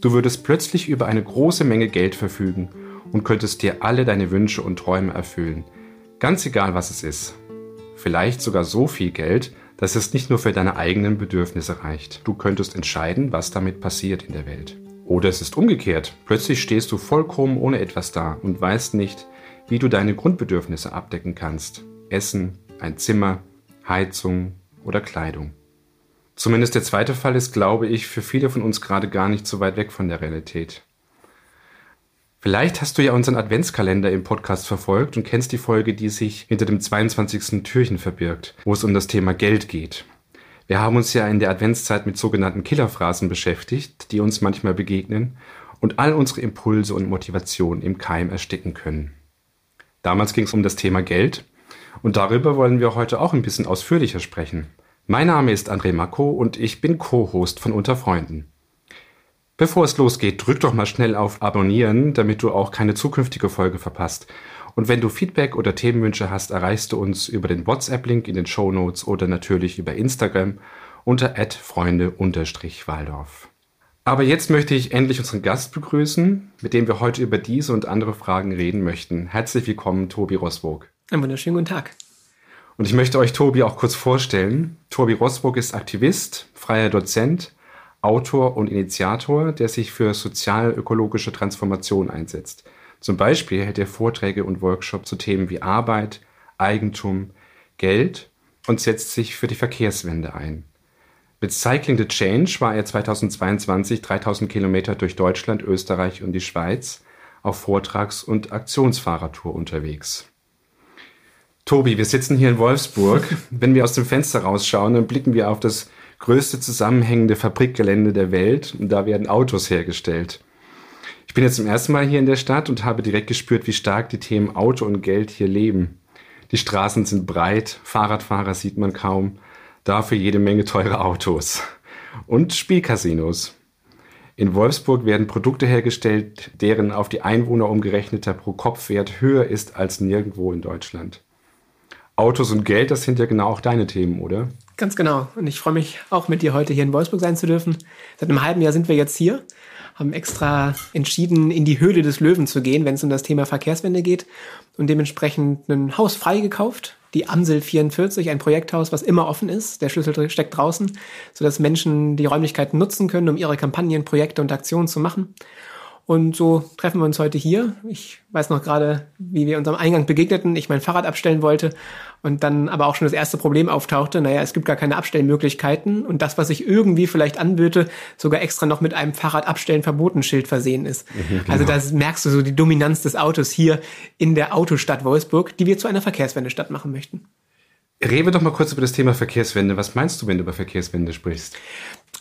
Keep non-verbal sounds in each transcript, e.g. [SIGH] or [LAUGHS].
du würdest plötzlich über eine große Menge Geld verfügen und könntest dir alle deine Wünsche und Träume erfüllen. Ganz egal, was es ist. Vielleicht sogar so viel Geld, dass es nicht nur für deine eigenen Bedürfnisse reicht. Du könntest entscheiden, was damit passiert in der Welt. Oder es ist umgekehrt. Plötzlich stehst du vollkommen ohne etwas da und weißt nicht, wie du deine Grundbedürfnisse abdecken kannst. Essen, ein Zimmer, Heizung oder Kleidung. Zumindest der zweite Fall ist, glaube ich, für viele von uns gerade gar nicht so weit weg von der Realität. Vielleicht hast du ja unseren Adventskalender im Podcast verfolgt und kennst die Folge, die sich hinter dem 22. Türchen verbirgt, wo es um das Thema Geld geht. Wir haben uns ja in der Adventszeit mit sogenannten Killerphrasen beschäftigt, die uns manchmal begegnen und all unsere Impulse und Motivationen im Keim ersticken können. Damals ging es um das Thema Geld und darüber wollen wir heute auch ein bisschen ausführlicher sprechen. Mein Name ist André Mako und ich bin Co-Host von Unter Freunden. Bevor es losgeht, drück doch mal schnell auf Abonnieren, damit du auch keine zukünftige Folge verpasst. Und wenn du Feedback oder Themenwünsche hast, erreichst du uns über den WhatsApp-Link in den Show Notes oder natürlich über Instagram unter freunde-waldorf. Aber jetzt möchte ich endlich unseren Gast begrüßen, mit dem wir heute über diese und andere Fragen reden möchten. Herzlich willkommen, Tobi Rosburg. Einen wunderschönen guten Tag. Und ich möchte euch Tobi auch kurz vorstellen. Tobi Rosburg ist Aktivist, freier Dozent, Autor und Initiator, der sich für sozial-ökologische Transformation einsetzt. Zum Beispiel hält er Vorträge und Workshops zu Themen wie Arbeit, Eigentum, Geld und setzt sich für die Verkehrswende ein. Mit Cycling the Change war er 2022 3000 Kilometer durch Deutschland, Österreich und die Schweiz auf Vortrags- und Aktionsfahrradtour unterwegs. Tobi, wir sitzen hier in Wolfsburg. [LAUGHS] Wenn wir aus dem Fenster rausschauen, dann blicken wir auf das größte zusammenhängende Fabrikgelände der Welt und da werden Autos hergestellt. Ich bin jetzt zum ersten Mal hier in der Stadt und habe direkt gespürt, wie stark die Themen Auto und Geld hier leben. Die Straßen sind breit, Fahrradfahrer sieht man kaum, dafür jede Menge teure Autos. Und Spielcasinos. In Wolfsburg werden Produkte hergestellt, deren auf die Einwohner umgerechneter Pro-Kopf-Wert höher ist als nirgendwo in Deutschland. Autos und Geld, das sind ja genau auch deine Themen, oder? Ganz genau. Und ich freue mich auch mit dir heute hier in Wolfsburg sein zu dürfen. Seit einem halben Jahr sind wir jetzt hier, haben extra entschieden, in die Höhle des Löwen zu gehen, wenn es um das Thema Verkehrswende geht und dementsprechend ein Haus frei gekauft. Die Amsel 44, ein Projekthaus, was immer offen ist. Der Schlüssel steckt draußen, sodass Menschen die Räumlichkeiten nutzen können, um ihre Kampagnen, Projekte und Aktionen zu machen. Und so treffen wir uns heute hier. Ich weiß noch gerade, wie wir uns am Eingang begegneten. Ich mein Fahrrad abstellen wollte und dann aber auch schon das erste Problem auftauchte. Naja, es gibt gar keine Abstellmöglichkeiten und das, was sich irgendwie vielleicht anböte, sogar extra noch mit einem Fahrradabstellen verboten Schild versehen ist. Mhm, genau. Also da merkst du so die Dominanz des Autos hier in der Autostadt Wolfsburg, die wir zu einer Verkehrswendestadt machen möchten. Reden wir doch mal kurz über das Thema Verkehrswende. Was meinst du, wenn du über Verkehrswende sprichst?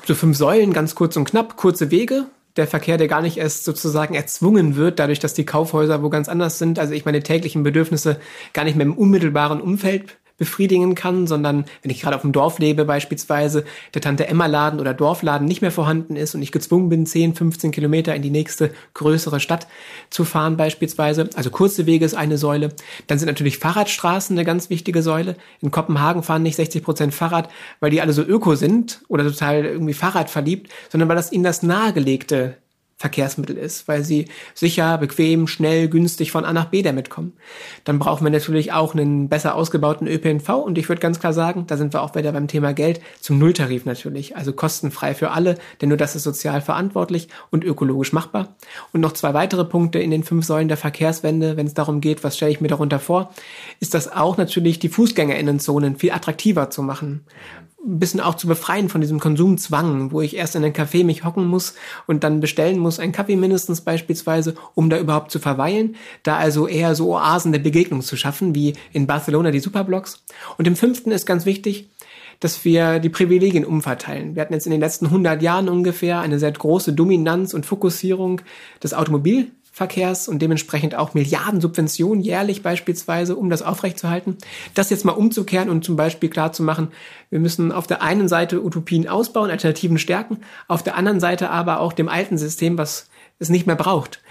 So fünf Säulen, ganz kurz und knapp, kurze Wege, der Verkehr, der gar nicht erst sozusagen erzwungen wird, dadurch, dass die Kaufhäuser wo ganz anders sind, also ich meine täglichen Bedürfnisse gar nicht mehr im unmittelbaren Umfeld befriedigen kann, sondern wenn ich gerade auf dem Dorf lebe beispielsweise, der Tante Emma Laden oder Dorfladen nicht mehr vorhanden ist und ich gezwungen bin, 10, 15 Kilometer in die nächste größere Stadt zu fahren beispielsweise. Also kurze Wege ist eine Säule. Dann sind natürlich Fahrradstraßen eine ganz wichtige Säule. In Kopenhagen fahren nicht 60 Prozent Fahrrad, weil die alle so öko sind oder total irgendwie Fahrrad verliebt, sondern weil das ihnen das nahegelegte Verkehrsmittel ist, weil sie sicher, bequem, schnell, günstig von A nach B damit kommen. Dann brauchen wir natürlich auch einen besser ausgebauten ÖPNV und ich würde ganz klar sagen, da sind wir auch wieder beim Thema Geld, zum Nulltarif natürlich, also kostenfrei für alle, denn nur das ist sozial verantwortlich und ökologisch machbar. Und noch zwei weitere Punkte in den fünf Säulen der Verkehrswende, wenn es darum geht, was stelle ich mir darunter vor, ist das auch natürlich die Fußgängerinnenzonen viel attraktiver zu machen ein bisschen auch zu befreien von diesem Konsumzwang, wo ich erst in ein Café mich hocken muss und dann bestellen muss, einen Kaffee mindestens beispielsweise, um da überhaupt zu verweilen. Da also eher so Oasen der Begegnung zu schaffen, wie in Barcelona die Superblocks. Und im fünften ist ganz wichtig, dass wir die Privilegien umverteilen. Wir hatten jetzt in den letzten 100 Jahren ungefähr eine sehr große Dominanz und Fokussierung des Automobil Verkehrs und dementsprechend auch Milliarden Subventionen jährlich beispielsweise, um das aufrechtzuerhalten. Das jetzt mal umzukehren und zum Beispiel klar zu machen, wir müssen auf der einen Seite Utopien ausbauen, Alternativen stärken, auf der anderen Seite aber auch dem alten System, was es nicht mehr braucht,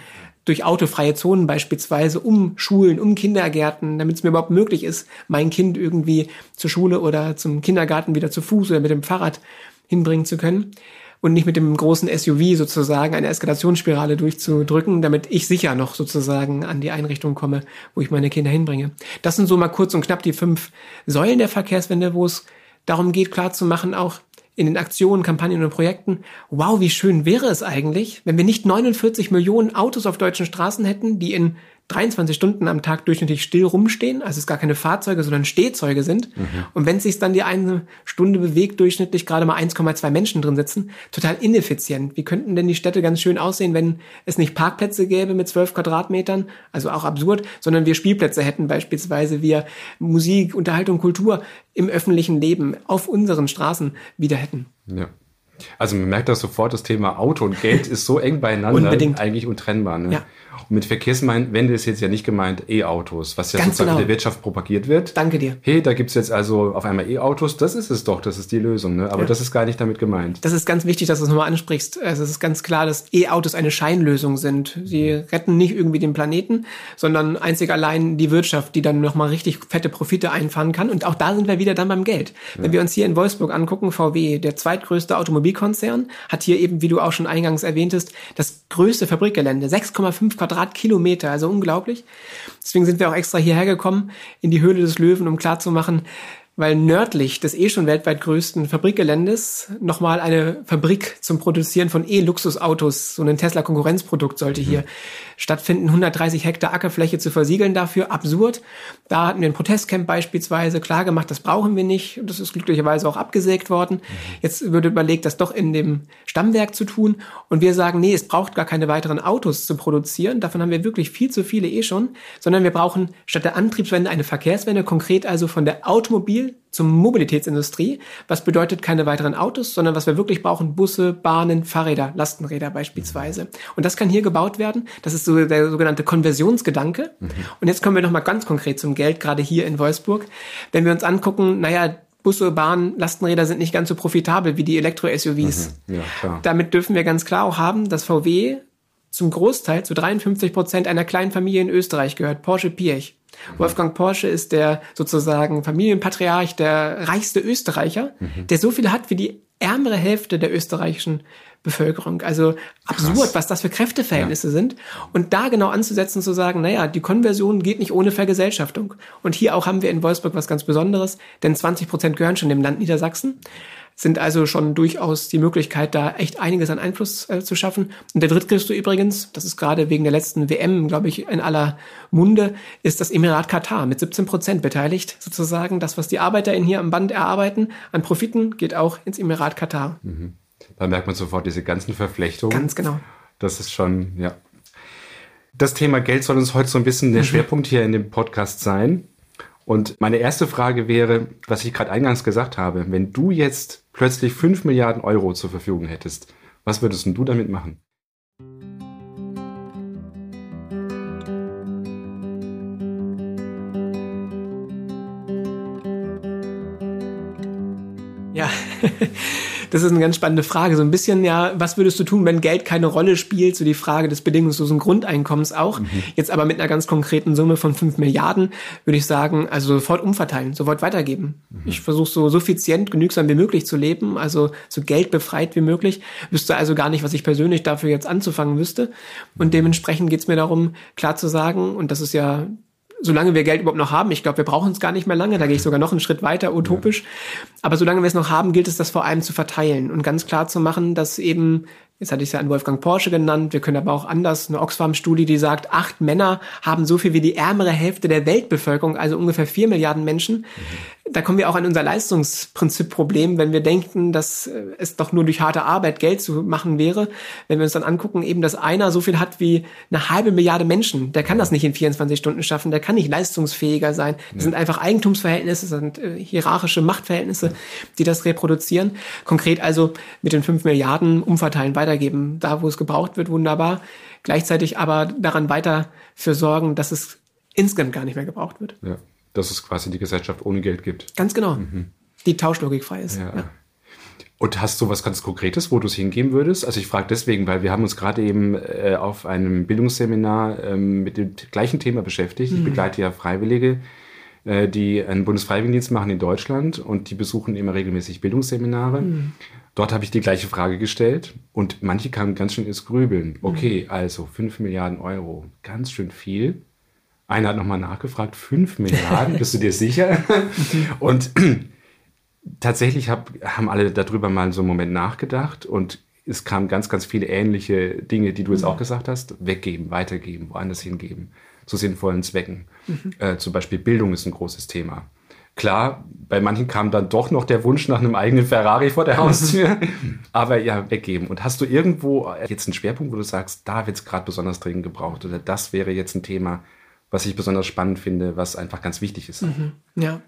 durch autofreie Zonen beispielsweise, um Schulen, um Kindergärten, damit es mir überhaupt möglich ist, mein Kind irgendwie zur Schule oder zum Kindergarten wieder zu Fuß oder mit dem Fahrrad hinbringen zu können und nicht mit dem großen SUV sozusagen eine Eskalationsspirale durchzudrücken, damit ich sicher noch sozusagen an die Einrichtung komme, wo ich meine Kinder hinbringe. Das sind so mal kurz und knapp die fünf Säulen der Verkehrswende, wo es darum geht, klar zu machen, auch in den Aktionen, Kampagnen und Projekten, wow, wie schön wäre es eigentlich, wenn wir nicht 49 Millionen Autos auf deutschen Straßen hätten, die in 23 Stunden am Tag durchschnittlich still rumstehen, also es gar keine Fahrzeuge, sondern Stehzeuge sind. Mhm. Und wenn sich dann die eine Stunde bewegt, durchschnittlich gerade mal 1,2 Menschen drin sitzen, total ineffizient. Wie könnten denn die Städte ganz schön aussehen, wenn es nicht Parkplätze gäbe mit 12 Quadratmetern, also auch absurd, sondern wir Spielplätze hätten, beispielsweise wir Musik, Unterhaltung, Kultur im öffentlichen Leben auf unseren Straßen wieder hätten. Ja. Also man merkt das sofort, das Thema Auto und Geld [LAUGHS] ist so eng beieinander, Unbedingt. eigentlich untrennbar. Ne? Ja. Und mit Verkehrswende ist jetzt ja nicht gemeint E-Autos, was ja Ganz sozusagen genau. in der Wirtschaft propagiert wird. Danke dir. Hey, da gibt's jetzt also auf einmal E-Autos, das ist es doch, das ist die Lösung. Ne? Aber Ja. das ist gar nicht damit gemeint. Das ist ganz wichtig, dass du es nochmal ansprichst. Also es ist ganz klar, dass E-Autos eine Scheinlösung sind. Sie retten nicht irgendwie den Planeten, sondern einzig allein die Wirtschaft, die dann nochmal richtig fette Profite einfahren kann. Und auch da sind wir wieder dann beim Geld. Wenn wir uns hier in Wolfsburg angucken, VW, der zweitgrößte Automobilkonzern, hat hier eben, wie du auch schon eingangs erwähntest, das größte Fabrikgelände, 6,5 Quadratkilometer, also unglaublich. Deswegen sind wir auch extra hierher gekommen, in die Höhle des Löwen, um klarzumachen, weil nördlich des eh schon weltweit größten Fabrikgeländes nochmal eine Fabrik zum Produzieren von E-Luxusautos, so ein Tesla-Konkurrenzprodukt sollte hier stattfinden. 130 Hektar Ackerfläche zu versiegeln dafür, absurd. Da hatten wir ein Protestcamp beispielsweise klar gemacht, das brauchen wir nicht. Das ist glücklicherweise auch abgesägt worden. Jetzt wird überlegt, das doch in dem Stammwerk zu tun. Und wir sagen, nee, es braucht gar keine weiteren Autos zu produzieren. Davon haben wir wirklich viel zu viele eh schon. Sondern wir brauchen statt der Antriebswende eine Verkehrswende, konkret also von der Automobil zur Mobilitätsindustrie. Was bedeutet keine weiteren Autos, sondern was wir wirklich brauchen, Busse, Bahnen, Fahrräder, Lastenräder beispielsweise. Und das kann hier gebaut werden. Das ist so der sogenannte Konversionsgedanke. Und jetzt kommen wir nochmal ganz konkret zum Geld, gerade hier in Wolfsburg. Wenn wir uns angucken, naja, Busse, Bahnen, Lastenräder sind nicht ganz so profitabel wie die Elektro-SUVs. Ja, klar. Damit dürfen wir ganz klar auch haben, dass VW zum Großteil, zu 53 Prozent einer kleinen Familie in Österreich gehört, Porsche Pirch. Wolfgang Porsche ist der sozusagen Familienpatriarch, der reichste Österreicher, der so viel hat wie die ärmere Hälfte der österreichischen Bevölkerung. Also absurd, was das für Kräfteverhältnisse sind. Und da genau anzusetzen, zu sagen, naja, die Konversion geht nicht ohne Vergesellschaftung. Und hier auch haben wir in Wolfsburg was ganz Besonderes, denn 20 Prozent gehören schon dem Land Niedersachsen sind also schon durchaus die Möglichkeit, da echt einiges an Einfluss äh, zu schaffen. Und der drittgrößte übrigens, das ist gerade wegen der letzten WM, glaube ich, in aller Munde, ist das Emirat Katar mit 17 Prozent beteiligt, sozusagen. Das, was die ArbeiterInnen hier am Band erarbeiten, an Profiten, geht auch ins Emirat Katar. Da merkt man sofort diese ganzen Verflechtungen. Ganz genau. Das ist schon, ja. Das Thema Geld soll uns heute so ein bisschen der Schwerpunkt hier in dem Podcast sein. Und meine erste Frage wäre, was ich gerade eingangs gesagt habe, wenn du jetzt plötzlich 5 Milliarden Euro zur Verfügung hättest, was würdest du damit machen? Ja, [LAUGHS] Das ist eine ganz spannende Frage. So ein bisschen ja, was würdest du tun, wenn Geld keine Rolle spielt? So die Frage des bedingungslosen Grundeinkommens auch. Mhm. Jetzt aber mit einer ganz konkreten Summe von fünf Milliarden würde ich sagen, also sofort umverteilen, sofort weitergeben. Mhm. Ich versuche so suffizient, genügsam wie möglich zu leben, also so geldbefreit wie möglich. Wüsste also gar nicht, was ich persönlich dafür jetzt anzufangen wüsste. Und dementsprechend geht es mir darum, klar zu sagen, und das ist ja solange wir Geld überhaupt noch haben, ich glaube, wir brauchen es gar nicht mehr lange, da gehe ich sogar noch einen Schritt weiter, utopisch. Ja. Aber solange wir es noch haben, gilt es, das vor allem zu verteilen und ganz klar zu machen, dass eben Jetzt hatte ich es ja an Wolfgang Porsche genannt. Wir können aber auch anders eine Oxfam-Studie, die sagt, acht Männer haben so viel wie die ärmere Hälfte der Weltbevölkerung, also ungefähr vier Milliarden Menschen. Mhm da kommen wir auch an unser Leistungsprinzip-Problem, wenn wir denken, dass äh, es doch nur durch harte Arbeit Geld zu machen wäre. Wenn wir uns dann angucken, eben, dass einer so viel hat wie eine halbe Milliarde Menschen, der kann das nicht in 24 Stunden schaffen, der kann nicht leistungsfähiger sein. Das ja. sind einfach Eigentumsverhältnisse, das sind äh, hierarchische Machtverhältnisse, die das reproduzieren. Konkret also mit den fünf Milliarden umverteilen, weitergeben, da wo es gebraucht wird, wunderbar. Gleichzeitig aber daran weiter für sorgen, dass es insgesamt gar nicht mehr gebraucht wird. Ja dass es quasi die Gesellschaft ohne Geld gibt. Ganz genau. Mhm. Die Tauschlogik frei ist. Ja. Ja. Und hast du was ganz Konkretes, wo du es hingeben würdest? Also ich frage deswegen, weil wir haben uns gerade eben äh, auf einem Bildungsseminar ähm, mit dem gleichen Thema beschäftigt. Mhm. Ich begleite ja Freiwillige, äh, die einen Bundesfreiwilligendienst machen in Deutschland und die besuchen immer regelmäßig Bildungsseminare. Mhm. Dort habe ich die gleiche Frage gestellt und manche kamen ganz schön ins Grübeln. Okay, mhm. also 5 Milliarden Euro, ganz schön viel. Einer hat nochmal nachgefragt, 5 Milliarden, bist du dir sicher? [LAUGHS] und tatsächlich hab, haben alle darüber mal so einen Moment nachgedacht und es kamen ganz, ganz viele ähnliche Dinge, die du jetzt mhm. auch gesagt hast. Weggeben, weitergeben, woanders hingeben, zu sinnvollen Zwecken. Mhm. Äh, zum Beispiel Bildung ist ein großes Thema. Klar, bei manchen kam dann doch noch der Wunsch nach einem eigenen Ferrari vor der Haustür, [LAUGHS] aber ja, weggeben. Und hast du irgendwo jetzt einen Schwerpunkt, wo du sagst, da wird es gerade besonders dringend gebraucht oder das wäre jetzt ein Thema, was ich besonders spannend finde, was einfach ganz wichtig ist. Mhm, ja.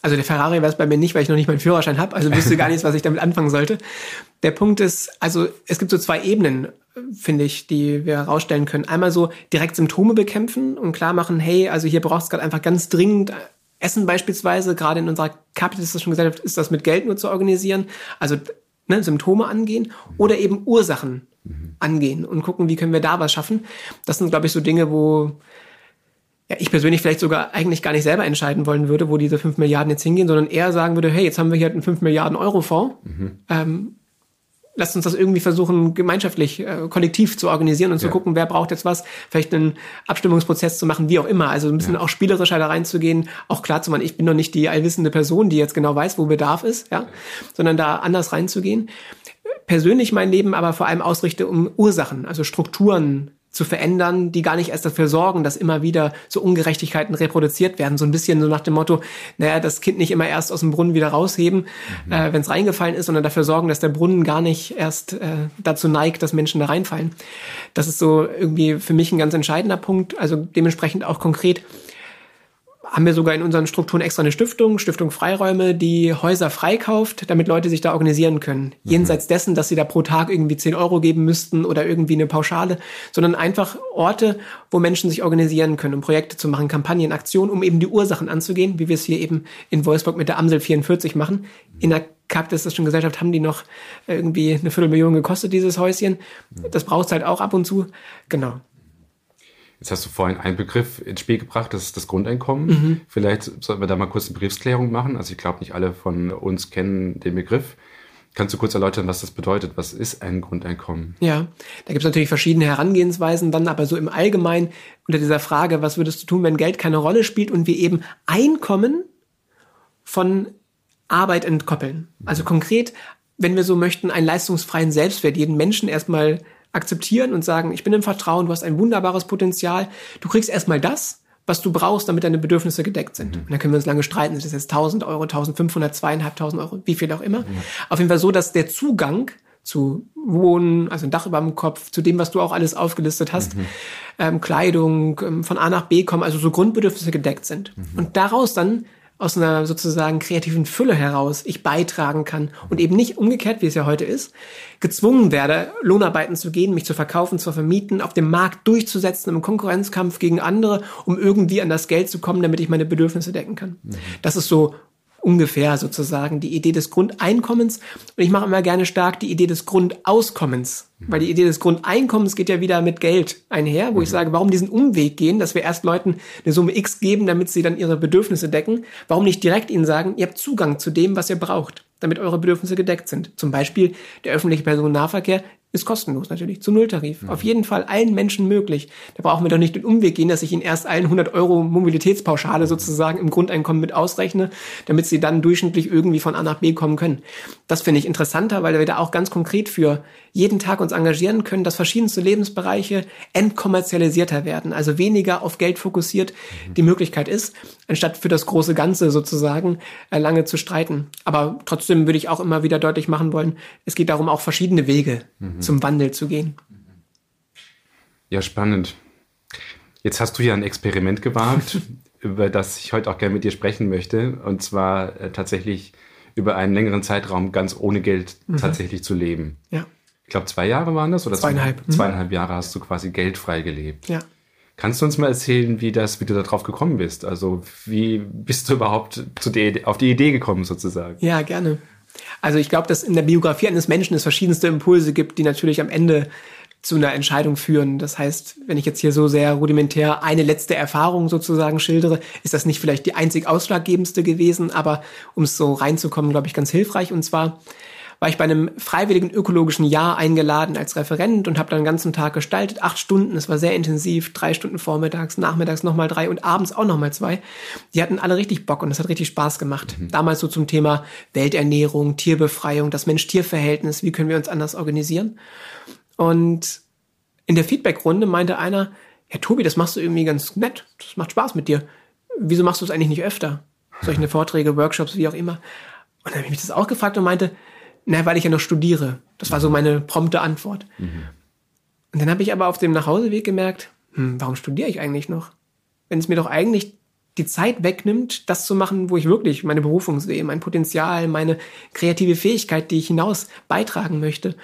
Also der Ferrari wäre es bei mir nicht, weil ich noch nicht meinen Führerschein habe, also wüsste gar [LAUGHS] nichts, was ich damit anfangen sollte. Der Punkt ist, also es gibt so zwei Ebenen, finde ich, die wir herausstellen können. Einmal so direkt Symptome bekämpfen und klar machen, hey, also hier braucht es gerade einfach ganz dringend Essen beispielsweise, gerade in unserer kapitalistischen Gesellschaft ist das mit Geld nur zu organisieren. Also ne, Symptome angehen oder eben Ursachen mhm. angehen und gucken, wie können wir da was schaffen. Das sind, glaube ich, so Dinge, wo ja, ich persönlich vielleicht sogar eigentlich gar nicht selber entscheiden wollen würde, wo diese 5 Milliarden jetzt hingehen, sondern eher sagen würde, hey, jetzt haben wir hier einen 5 Milliarden Euro Fonds. Mhm. Ähm, lasst uns das irgendwie versuchen, gemeinschaftlich, äh, kollektiv zu organisieren und ja. zu gucken, wer braucht jetzt was, vielleicht einen Abstimmungsprozess zu machen, wie auch immer. Also ein bisschen ja. auch spielerischer da reinzugehen, auch klar zu machen, ich bin noch nicht die allwissende Person, die jetzt genau weiß, wo Bedarf ist, ja, sondern da anders reinzugehen. Persönlich mein Leben aber vor allem ausrichte um Ursachen, also Strukturen zu verändern, die gar nicht erst dafür sorgen, dass immer wieder so Ungerechtigkeiten reproduziert werden. So ein bisschen so nach dem Motto, naja, das Kind nicht immer erst aus dem Brunnen wieder rausheben, mhm. äh, wenn es reingefallen ist, sondern dafür sorgen, dass der Brunnen gar nicht erst äh, dazu neigt, dass Menschen da reinfallen. Das ist so irgendwie für mich ein ganz entscheidender Punkt. Also dementsprechend auch konkret haben wir sogar in unseren Strukturen extra eine Stiftung, Stiftung Freiräume, die Häuser freikauft, damit Leute sich da organisieren können. Mhm. Jenseits dessen, dass sie da pro Tag irgendwie 10 Euro geben müssten oder irgendwie eine Pauschale, sondern einfach Orte, wo Menschen sich organisieren können, um Projekte zu machen, Kampagnen, Aktionen, um eben die Ursachen anzugehen, wie wir es hier eben in Wolfsburg mit der Amsel 44 machen. In der kapitalistischen Gesellschaft haben die noch irgendwie eine Viertelmillion gekostet, dieses Häuschen. Das braucht halt auch ab und zu. Genau. Jetzt hast du vorhin einen Begriff ins Spiel gebracht, das ist das Grundeinkommen. Mhm. Vielleicht sollten wir da mal kurz eine Begriffsklärung machen. Also ich glaube, nicht alle von uns kennen den Begriff. Kannst du kurz erläutern, was das bedeutet? Was ist ein Grundeinkommen? Ja, da gibt es natürlich verschiedene Herangehensweisen dann, aber so im Allgemeinen unter dieser Frage, was würdest du tun, wenn Geld keine Rolle spielt und wir eben Einkommen von Arbeit entkoppeln? Also konkret, wenn wir so möchten, einen leistungsfreien Selbstwert, jeden Menschen erstmal akzeptieren und sagen, ich bin im Vertrauen, du hast ein wunderbares Potenzial, du kriegst erstmal das, was du brauchst, damit deine Bedürfnisse gedeckt sind. Mhm. Und dann können wir uns lange streiten, ist das jetzt 1000 Euro, 1500, 2500 Euro, wie viel auch immer. Mhm. Auf jeden Fall so, dass der Zugang zu Wohnen, also ein Dach über dem Kopf, zu dem, was du auch alles aufgelistet hast, mhm. ähm, Kleidung, ähm, von A nach B kommen, also so Grundbedürfnisse gedeckt sind. Mhm. Und daraus dann aus einer sozusagen kreativen Fülle heraus ich beitragen kann und eben nicht umgekehrt, wie es ja heute ist, gezwungen werde, Lohnarbeiten zu gehen, mich zu verkaufen, zu vermieten, auf dem Markt durchzusetzen im Konkurrenzkampf gegen andere, um irgendwie an das Geld zu kommen, damit ich meine Bedürfnisse decken kann. Mhm. Das ist so ungefähr sozusagen die Idee des Grundeinkommens. Und ich mache immer gerne stark die Idee des Grundauskommens. Weil die Idee des Grundeinkommens geht ja wieder mit Geld einher, wo ich sage, warum diesen Umweg gehen, dass wir erst Leuten eine Summe X geben, damit sie dann ihre Bedürfnisse decken. Warum nicht direkt ihnen sagen, ihr habt Zugang zu dem, was ihr braucht, damit eure Bedürfnisse gedeckt sind. Zum Beispiel der öffentliche Personennahverkehr ist kostenlos natürlich, zu Nulltarif. Mhm. Auf jeden Fall allen Menschen möglich. Da brauchen wir doch nicht den Umweg gehen, dass ich ihnen erst allen 100 Euro Mobilitätspauschale sozusagen im Grundeinkommen mit ausrechne, damit sie dann durchschnittlich irgendwie von A nach B kommen können. Das finde ich interessanter, weil wir da auch ganz konkret für jeden Tag uns engagieren können, dass verschiedenste Lebensbereiche entkommerzialisierter werden, also weniger auf Geld fokussiert mhm. die Möglichkeit ist, anstatt für das große Ganze sozusagen äh, lange zu streiten. Aber trotzdem würde ich auch immer wieder deutlich machen wollen, es geht darum, auch verschiedene Wege mhm zum Wandel zu gehen. Ja, spannend. Jetzt hast du ja ein Experiment gewagt, [LAUGHS] über das ich heute auch gerne mit dir sprechen möchte. Und zwar äh, tatsächlich über einen längeren Zeitraum ganz ohne Geld mhm. tatsächlich zu leben. Ja. Ich glaube, zwei Jahre waren das? Oder zweieinhalb. Mhm. Zweieinhalb Jahre hast du quasi geldfrei gelebt. Ja. Kannst du uns mal erzählen, wie, das, wie du darauf gekommen bist? Also wie bist du überhaupt zu der, auf die Idee gekommen sozusagen? Ja, gerne. Also ich glaube, dass in der Biografie eines Menschen es verschiedenste Impulse gibt, die natürlich am Ende zu einer Entscheidung führen. Das heißt, wenn ich jetzt hier so sehr rudimentär eine letzte Erfahrung sozusagen schildere, ist das nicht vielleicht die einzig ausschlaggebendste gewesen, aber um es so reinzukommen, glaube ich, ganz hilfreich. Und zwar war ich bei einem freiwilligen ökologischen Jahr eingeladen als Referent und habe dann den ganzen Tag gestaltet. Acht Stunden, es war sehr intensiv, drei Stunden vormittags, nachmittags nochmal drei und abends auch nochmal zwei. Die hatten alle richtig Bock und es hat richtig Spaß gemacht. Mhm. Damals so zum Thema Welternährung, Tierbefreiung, das Mensch-Tier-Verhältnis, wie können wir uns anders organisieren. Und in der Feedbackrunde meinte einer, Herr Tobi, das machst du irgendwie ganz nett, das macht Spaß mit dir. Wieso machst du es eigentlich nicht öfter? Solche Vorträge, Workshops, wie auch immer. Und dann habe ich mich das auch gefragt und meinte, na, weil ich ja noch studiere. Das war so meine prompte Antwort. Mhm. Und dann habe ich aber auf dem Nachhauseweg gemerkt, hm, warum studiere ich eigentlich noch? Wenn es mir doch eigentlich die Zeit wegnimmt, das zu machen, wo ich wirklich meine Berufung sehe, mein Potenzial, meine kreative Fähigkeit, die ich hinaus beitragen möchte.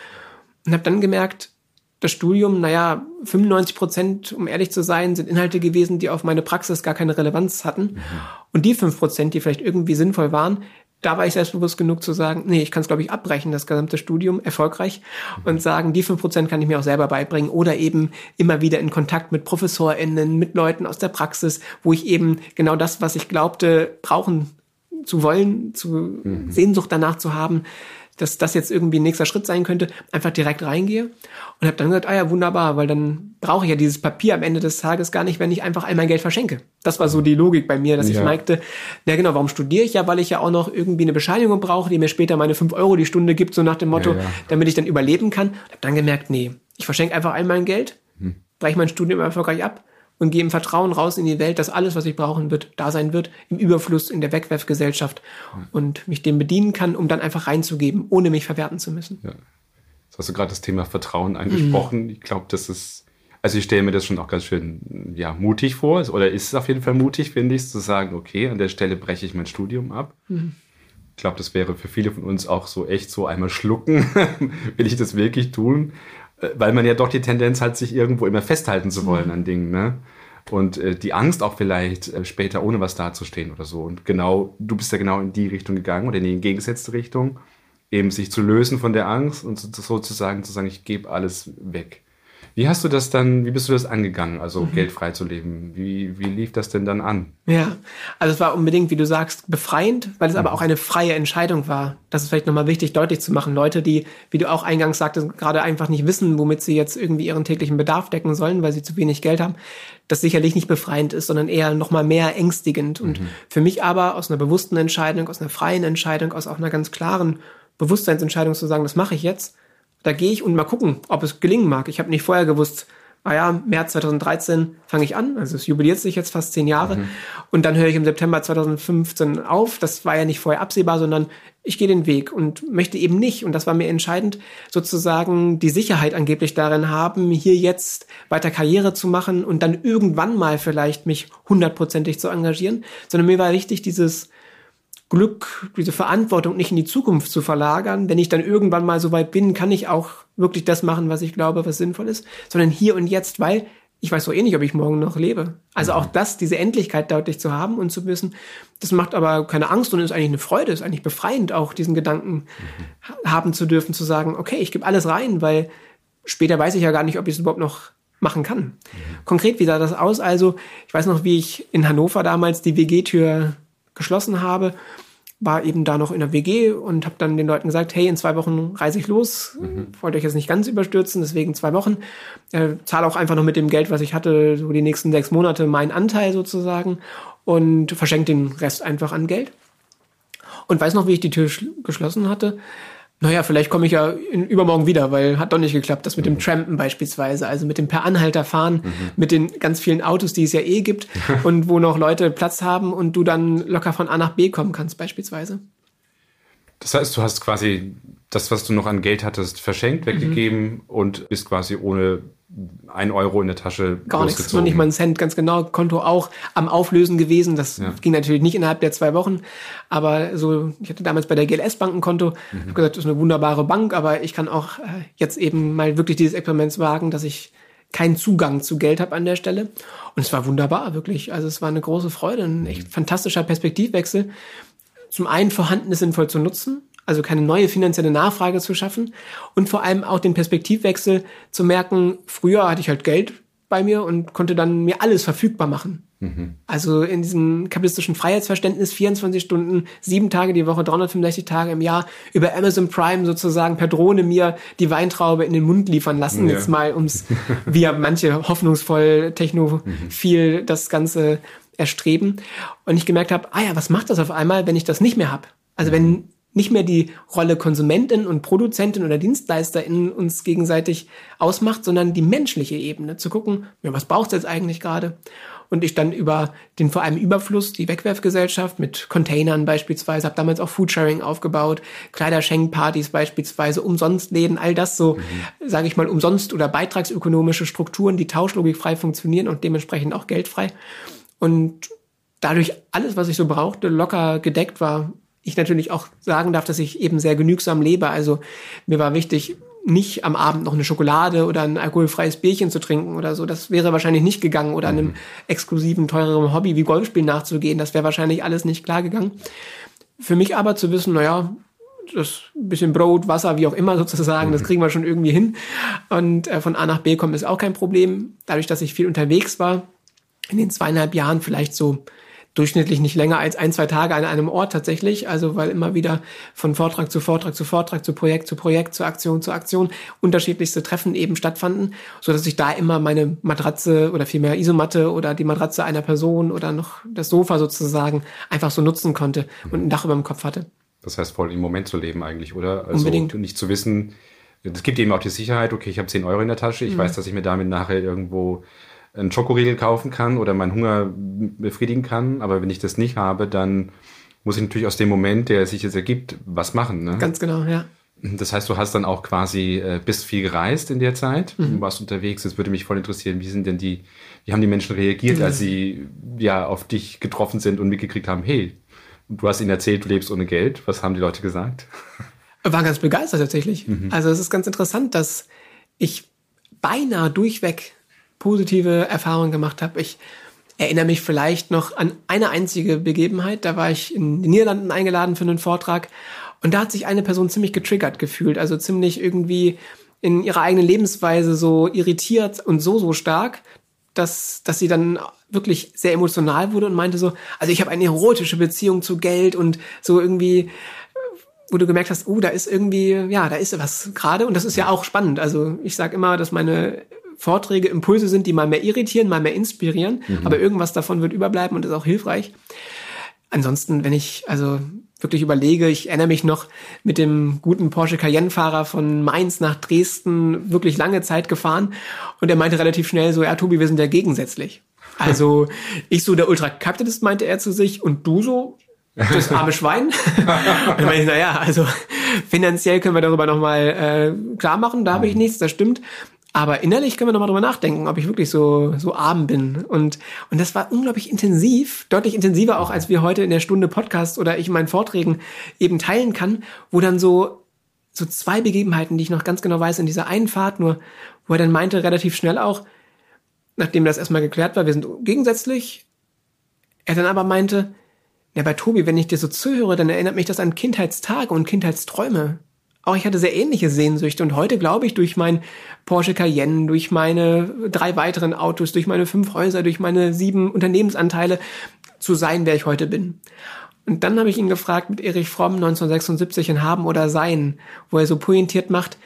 Und habe dann gemerkt, das Studium, naja, 95 Prozent, um ehrlich zu sein, sind Inhalte gewesen, die auf meine Praxis gar keine Relevanz hatten. Mhm. Und die fünf Prozent, die vielleicht irgendwie sinnvoll waren, da war ich selbstbewusst genug zu sagen, nee, ich kann es, glaube ich, abbrechen, das gesamte Studium, erfolgreich, und sagen, die fünf Prozent kann ich mir auch selber beibringen oder eben immer wieder in Kontakt mit ProfessorInnen, mit Leuten aus der Praxis, wo ich eben genau das, was ich glaubte, brauchen zu wollen, zu mhm. Sehnsucht danach zu haben, dass das jetzt irgendwie ein nächster Schritt sein könnte, einfach direkt reingehe und habe dann gesagt, ah ja, wunderbar, weil dann brauche ich ja dieses Papier am Ende des Tages gar nicht, wenn ich einfach all mein Geld verschenke. Das war so die Logik bei mir, dass ja. ich merkte, na genau, warum studiere ich ja, weil ich ja auch noch irgendwie eine Bescheinigung brauche, die mir später meine fünf Euro die Stunde gibt, so nach dem Motto, ja, ja. damit ich dann überleben kann. Und habe dann gemerkt, nee, ich verschenke einfach all mein Geld, hm. breche mein Studium erfolgreich ab und gehe im Vertrauen raus in die Welt, dass alles, was ich brauchen wird, da sein wird, im Überfluss in der Wegwerfgesellschaft ja. und mich dem bedienen kann, um dann einfach reinzugeben, ohne mich verwerten zu müssen. Ja. Jetzt hast du gerade das Thema Vertrauen angesprochen. Mhm. Ich glaube, das ist, also ich stelle mir das schon auch ganz schön, ja, mutig vor, oder ist es auf jeden Fall mutig, finde ich, zu sagen, okay, an der Stelle breche ich mein Studium ab. Mhm. Ich glaube, das wäre für viele von uns auch so echt so einmal schlucken. [LAUGHS] Will ich das wirklich tun? Äh, weil man ja doch die Tendenz hat, sich irgendwo immer festhalten zu wollen mhm. an Dingen, ne? Und äh, die Angst auch vielleicht äh, später ohne was dazustehen oder so. Und genau, du bist ja genau in die Richtung gegangen oder in die entgegengesetzte Richtung, eben sich zu lösen von der Angst und sozusagen zu sagen, ich gebe alles weg. Wie hast du das dann, wie bist du das angegangen, also mhm. Geld freizuleben? Wie, wie lief das denn dann an? Ja, also es war unbedingt, wie du sagst, befreiend, weil es mhm. aber auch eine freie Entscheidung war. Das ist vielleicht nochmal wichtig, deutlich zu machen. Leute, die, wie du auch eingangs sagtest, gerade einfach nicht wissen, womit sie jetzt irgendwie ihren täglichen Bedarf decken sollen, weil sie zu wenig Geld haben, das sicherlich nicht befreiend ist, sondern eher nochmal mehr ängstigend. Und mhm. für mich aber aus einer bewussten Entscheidung, aus einer freien Entscheidung, aus auch einer ganz klaren Bewusstseinsentscheidung zu sagen, das mache ich jetzt, da gehe ich und mal gucken, ob es gelingen mag. Ich habe nicht vorher gewusst, ah ja, März 2013 fange ich an, also es jubiliert sich jetzt fast zehn Jahre mhm. und dann höre ich im September 2015 auf. Das war ja nicht vorher absehbar, sondern ich gehe den Weg und möchte eben nicht, und das war mir entscheidend, sozusagen die Sicherheit angeblich darin haben, hier jetzt weiter Karriere zu machen und dann irgendwann mal vielleicht mich hundertprozentig zu engagieren, sondern mir war wichtig, dieses Glück, diese Verantwortung nicht in die Zukunft zu verlagern. Wenn ich dann irgendwann mal so weit bin, kann ich auch wirklich das machen, was ich glaube, was sinnvoll ist, sondern hier und jetzt, weil ich weiß so eh nicht, ob ich morgen noch lebe. Also auch das, diese Endlichkeit deutlich zu haben und zu wissen, das macht aber keine Angst und ist eigentlich eine Freude, ist eigentlich befreiend, auch diesen Gedanken mhm. haben zu dürfen, zu sagen, okay, ich gebe alles rein, weil später weiß ich ja gar nicht, ob ich es überhaupt noch machen kann. Mhm. Konkret, wie sah das aus? Also, ich weiß noch, wie ich in Hannover damals die WG-Tür geschlossen habe war eben da noch in der WG und habe dann den Leuten gesagt, hey, in zwei Wochen reise ich los. Mhm. Wollte euch jetzt nicht ganz überstürzen, deswegen zwei Wochen. Äh, zahle auch einfach noch mit dem Geld, was ich hatte, so die nächsten sechs Monate meinen Anteil sozusagen und verschenke den Rest einfach an Geld. Und weiß noch, wie ich die Tür geschlossen hatte naja, vielleicht komme ich ja in, übermorgen wieder, weil hat doch nicht geklappt. Das mit dem mhm. Trampen beispielsweise, also mit dem per Anhalter fahren, mhm. mit den ganz vielen Autos, die es ja eh gibt [LAUGHS] und wo noch Leute Platz haben und du dann locker von A nach B kommen kannst beispielsweise. Das heißt, du hast quasi das, was du noch an Geld hattest, verschenkt, weggegeben mhm. und bist quasi ohne ein Euro in der Tasche Gar nichts, noch nicht mal ein Cent, ganz genau. Konto auch am Auflösen gewesen. Das ja. ging natürlich nicht innerhalb der zwei Wochen. Aber so, ich hatte damals bei der GLS Bank ein Konto. Mhm. habe gesagt, das ist eine wunderbare Bank, aber ich kann auch äh, jetzt eben mal wirklich dieses Experiment wagen, dass ich keinen Zugang zu Geld habe an der Stelle. Und es war wunderbar, wirklich. Also es war eine große Freude, ein echt mhm. fantastischer Perspektivwechsel. Zum einen vorhandenes sinnvoll zu nutzen, also keine neue finanzielle Nachfrage zu schaffen und vor allem auch den Perspektivwechsel zu merken, früher hatte ich halt Geld bei mir und konnte dann mir alles verfügbar machen. Mhm. Also in diesem kapitalistischen Freiheitsverständnis 24 Stunden, sieben Tage die Woche, 365 Tage im Jahr über Amazon Prime sozusagen per Drohne mir die Weintraube in den Mund liefern lassen. Ja. Jetzt mal ums, [LAUGHS] wie ja manche hoffnungsvoll technophil mhm. das Ganze erstreben. Und ich gemerkt habe, ah ja, was macht das auf einmal, wenn ich das nicht mehr habe? Also wenn nicht mehr die Rolle Konsumentin und Produzentin oder Dienstleisterin uns gegenseitig ausmacht, sondern die menschliche Ebene. Zu gucken, ja, was braucht es jetzt eigentlich gerade? Und ich dann über den vor allem Überfluss, die Wegwerfgesellschaft mit Containern beispielsweise, habe damals auch Foodsharing aufgebaut, Kleiderschenkpartys beispielsweise, Umsonstläden, all das so, mhm. sage ich mal, umsonst oder beitragsökonomische Strukturen, die tauschlogikfrei funktionieren und dementsprechend auch geldfrei. Und dadurch alles, was ich so brauchte, locker gedeckt war, ich natürlich auch sagen darf, dass ich eben sehr genügsam lebe. Also mir war wichtig, nicht am Abend noch eine Schokolade oder ein alkoholfreies Bierchen zu trinken oder so. Das wäre wahrscheinlich nicht gegangen oder einem mhm. exklusiven, teureren Hobby wie Golfspielen nachzugehen. Das wäre wahrscheinlich alles nicht klar gegangen. Für mich aber zu wissen, naja, das bisschen Brot, Wasser, wie auch immer [LAUGHS] sozusagen, das mhm. kriegen wir schon irgendwie hin. Und äh, von A nach B kommen ist auch kein Problem. Dadurch, dass ich viel unterwegs war, in den zweieinhalb Jahren vielleicht so durchschnittlich nicht länger als ein, zwei Tage an einem Ort tatsächlich. Also weil immer wieder von Vortrag zu Vortrag zu Vortrag, zu Projekt zu Projekt, zu Aktion zu Aktion unterschiedlichste Treffen eben stattfanden, so dass ich da immer meine Matratze oder vielmehr Isomatte oder die Matratze einer Person oder noch das Sofa sozusagen einfach so nutzen konnte und ein Dach über dem Kopf hatte. Das heißt, voll im Moment zu leben eigentlich, oder? Also Unbedingt. nicht zu wissen, es gibt eben auch die Sicherheit, okay, ich habe 10 Euro in der Tasche, ich mhm. weiß, dass ich mir damit nachher irgendwo einen Schokoriegel kaufen kann oder meinen Hunger befriedigen kann. Aber wenn ich das nicht habe, dann muss ich natürlich aus dem Moment, der sich jetzt ergibt, was machen. Ne? Ganz genau, ja. Das heißt, du hast dann auch quasi, äh, bist viel gereist in der Zeit, mhm. du warst unterwegs. Das würde mich voll interessieren, wie sind denn die, wie haben die Menschen reagiert, mhm. als sie ja auf dich getroffen sind und mitgekriegt haben, hey, du hast ihnen erzählt, du lebst ohne Geld. Was haben die Leute gesagt? War ganz begeistert tatsächlich. Mhm. Also es ist ganz interessant, dass ich beinahe durchweg positive Erfahrungen gemacht habe. Ich erinnere mich vielleicht noch an eine einzige Begebenheit. Da war ich in den Niederlanden eingeladen für einen Vortrag und da hat sich eine Person ziemlich getriggert gefühlt, also ziemlich irgendwie in ihrer eigenen Lebensweise so irritiert und so, so stark, dass, dass sie dann wirklich sehr emotional wurde und meinte so, also ich habe eine erotische Beziehung zu Geld und so irgendwie, wo du gemerkt hast, oh, da ist irgendwie, ja, da ist was gerade und das ist ja auch spannend. Also ich sage immer, dass meine Vorträge Impulse sind, die mal mehr irritieren, mal mehr inspirieren, mhm. aber irgendwas davon wird überbleiben und ist auch hilfreich. Ansonsten, wenn ich also wirklich überlege, ich erinnere mich noch mit dem guten Porsche Cayenne-Fahrer von Mainz nach Dresden wirklich lange Zeit gefahren und er meinte relativ schnell so, ja Tobi, wir sind ja gegensätzlich. [LAUGHS] Also ich so der Ultrakapitalist meinte er zu sich und du so das arme Schwein. [LAUGHS] und dann meine ich, naja, also finanziell können wir darüber nochmal äh, klar machen, da habe ich mhm. nichts, das stimmt. Aber innerlich können wir nochmal drüber nachdenken, ob ich wirklich so, so arm bin. Und, und das war unglaublich intensiv, deutlich intensiver auch, als wir heute in der Stunde Podcast oder ich in meinen Vorträgen eben teilen kann, wo dann so, so zwei Begebenheiten, die ich noch ganz genau weiß, in dieser einen Fahrt nur, wo er dann meinte, relativ schnell auch, nachdem das erstmal geklärt war, wir sind gegensätzlich. Er dann aber meinte, ja, bei Tobi, wenn ich dir so zuhöre, dann erinnert mich das an Kindheitstage und Kindheitsträume. Auch ich hatte sehr ähnliche Sehnsüchte und heute glaube ich durch mein Porsche Cayenne, durch meine drei weiteren Autos, durch meine fünf Häuser, durch meine sieben Unternehmensanteile zu sein, wer ich heute bin. Und dann habe ich ihn gefragt mit Erich Fromm 1976 in Haben oder Sein, wo er so pointiert macht,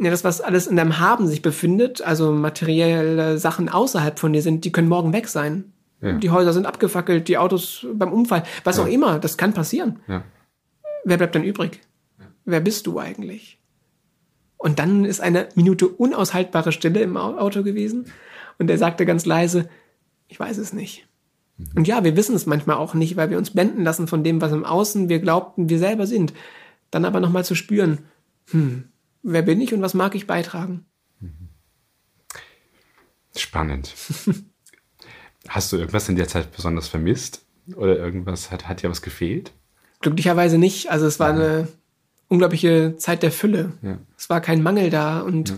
ja, das, was alles in deinem Haben sich befindet, also materielle Sachen außerhalb von dir sind, die können morgen weg sein. Ja. Die Häuser sind abgefackelt, die Autos beim Unfall, was ja. auch immer, das kann passieren. Ja. Wer bleibt dann übrig? Wer bist du eigentlich? Und dann ist eine Minute unaushaltbare Stille im Auto gewesen und er sagte ganz leise, ich weiß es nicht. Mhm. Und ja, wir wissen es manchmal auch nicht, weil wir uns blenden lassen von dem, was im Außen wir glaubten, wir selber sind. Dann aber nochmal zu spüren, hm, wer bin ich und was mag ich beitragen? Mhm. Spannend. [LAUGHS] Hast du irgendwas in der Zeit besonders vermisst? Oder irgendwas, hat, hat dir was gefehlt? Glücklicherweise nicht. Also es war eine unglaubliche Zeit der Fülle. Ja. Es war kein Mangel da und ja.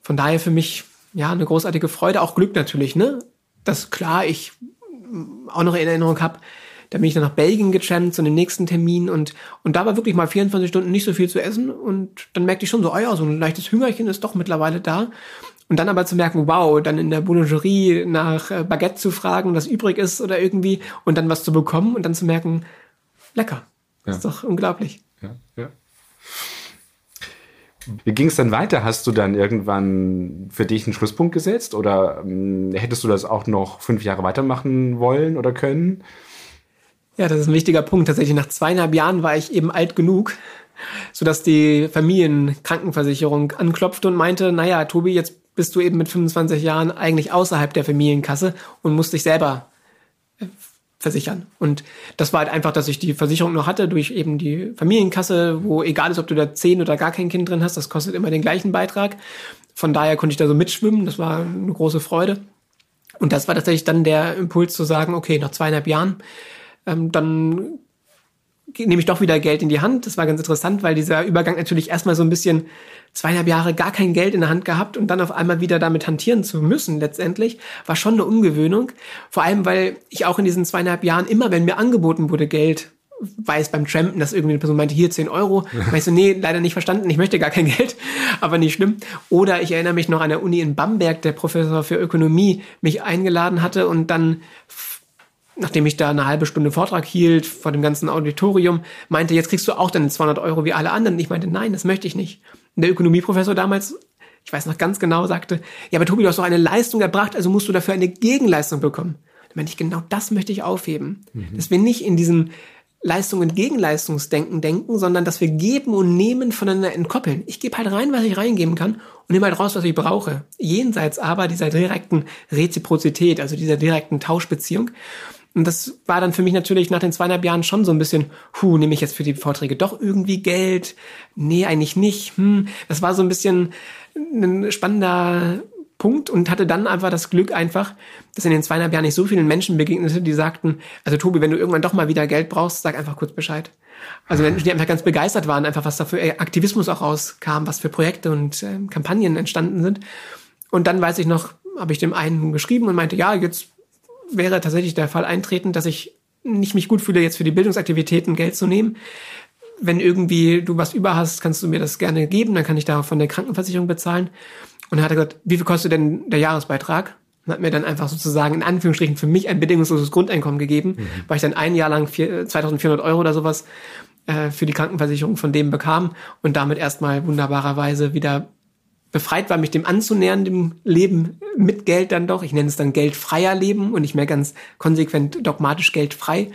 von daher für mich ja eine großartige Freude, auch Glück natürlich, ne? Das klar, ich auch noch in Erinnerung habe, da bin ich dann nach Belgien gechampt zu dem nächsten Termin und, und da war wirklich mal 24 Stunden nicht so viel zu essen und dann merkte ich schon so, oh ja, so ein leichtes Hüngerchen ist doch mittlerweile da. Und dann aber zu merken, wow, dann in der Boulangerie nach äh, Baguette zu fragen, was übrig ist oder irgendwie und dann was zu bekommen und dann zu merken, lecker. Ja. Das ist doch unglaublich ja, ja. Wie ging es dann weiter? Hast du dann irgendwann für dich einen Schlusspunkt gesetzt oder ähm, hättest du das auch noch fünf Jahre weitermachen wollen oder können? Ja, das ist ein wichtiger Punkt. Tatsächlich nach zweieinhalb Jahren war ich eben alt genug, sodass die Familienkrankenversicherung anklopfte und meinte, naja, Tobi, jetzt bist du eben mit 25 Jahren eigentlich außerhalb der Familienkasse und musst dich selber versichern. Und das war halt einfach, dass ich die Versicherung noch hatte durch eben die Familienkasse, wo egal ist, ob du da zehn oder gar kein Kind drin hast, das kostet immer den gleichen Beitrag. Von daher konnte ich da so mitschwimmen, das war eine große Freude. Und das war tatsächlich dann der Impuls zu sagen, okay, nach zweieinhalb Jahren, ähm, dann nehme ich doch wieder Geld in die Hand. Das war ganz interessant, weil dieser Übergang natürlich erstmal so ein bisschen zweieinhalb Jahre gar kein Geld in der Hand gehabt und dann auf einmal wieder damit hantieren zu müssen letztendlich, war schon eine Ungewöhnung. Vor allem, weil ich auch in diesen zweieinhalb Jahren immer, wenn mir angeboten wurde Geld, weiß beim Trampen, dass irgendwie eine Person meinte, hier 10 Euro. [LAUGHS] Ich so, nee, leider nicht verstanden, ich möchte gar kein Geld, [LAUGHS] aber nicht schlimm. Oder ich erinnere mich noch an der Uni in Bamberg, der Professor für Ökonomie mich eingeladen hatte und dann nachdem ich da eine halbe Stunde Vortrag hielt vor dem ganzen Auditorium, meinte, jetzt kriegst du auch deine 200 Euro wie alle anderen. Und ich meinte, nein, das möchte ich nicht. Und der Ökonomieprofessor damals, ich weiß noch ganz genau, sagte, ja, aber Tobi, du hast doch eine Leistung erbracht, also musst du dafür eine Gegenleistung bekommen. Da meinte ich, genau das möchte ich aufheben. Mhm. Dass wir nicht in diesem Leistung und Gegenleistungsdenken denken, sondern dass wir geben und nehmen voneinander entkoppeln. Ich gebe halt rein, was ich reingeben kann und nehme halt raus, was ich brauche. Jenseits aber dieser direkten Reziprozität, also dieser direkten Tauschbeziehung. Und das war dann für mich natürlich nach den zweieinhalb Jahren schon so ein bisschen, hu, nehme ich jetzt für die Vorträge doch irgendwie Geld? Nee, eigentlich nicht. Hm, das war so ein bisschen ein spannender Punkt und hatte dann einfach das Glück einfach, dass in den zweieinhalb Jahren nicht so vielen Menschen begegnete, die sagten, also Tobi, wenn du irgendwann doch mal wieder Geld brauchst, sag einfach kurz Bescheid. Also Menschen, die einfach ganz begeistert waren, einfach was da für Aktivismus auch rauskam, was für Projekte und äh, Kampagnen entstanden sind. Und dann weiß ich noch, habe ich dem einen geschrieben und meinte, ja, jetzt wäre tatsächlich der Fall eintreten, dass ich nicht mich gut fühle, jetzt für die Bildungsaktivitäten Geld zu nehmen. Wenn irgendwie du was über hast, kannst du mir das gerne geben, dann kann ich da von der Krankenversicherung bezahlen. Und er hat gesagt, wie viel kostet denn der Jahresbeitrag? Und hat mir dann einfach sozusagen in Anführungsstrichen für mich ein bedingungsloses Grundeinkommen gegeben, mhm. weil ich dann ein Jahr lang 2400 Euro oder sowas äh, für die Krankenversicherung von dem bekam und damit erstmal wunderbarerweise wieder befreit war, mich dem anzunähern, dem Leben mit Geld dann doch. Ich nenne es dann geldfreier Leben und nicht mehr ganz konsequent dogmatisch geldfrei.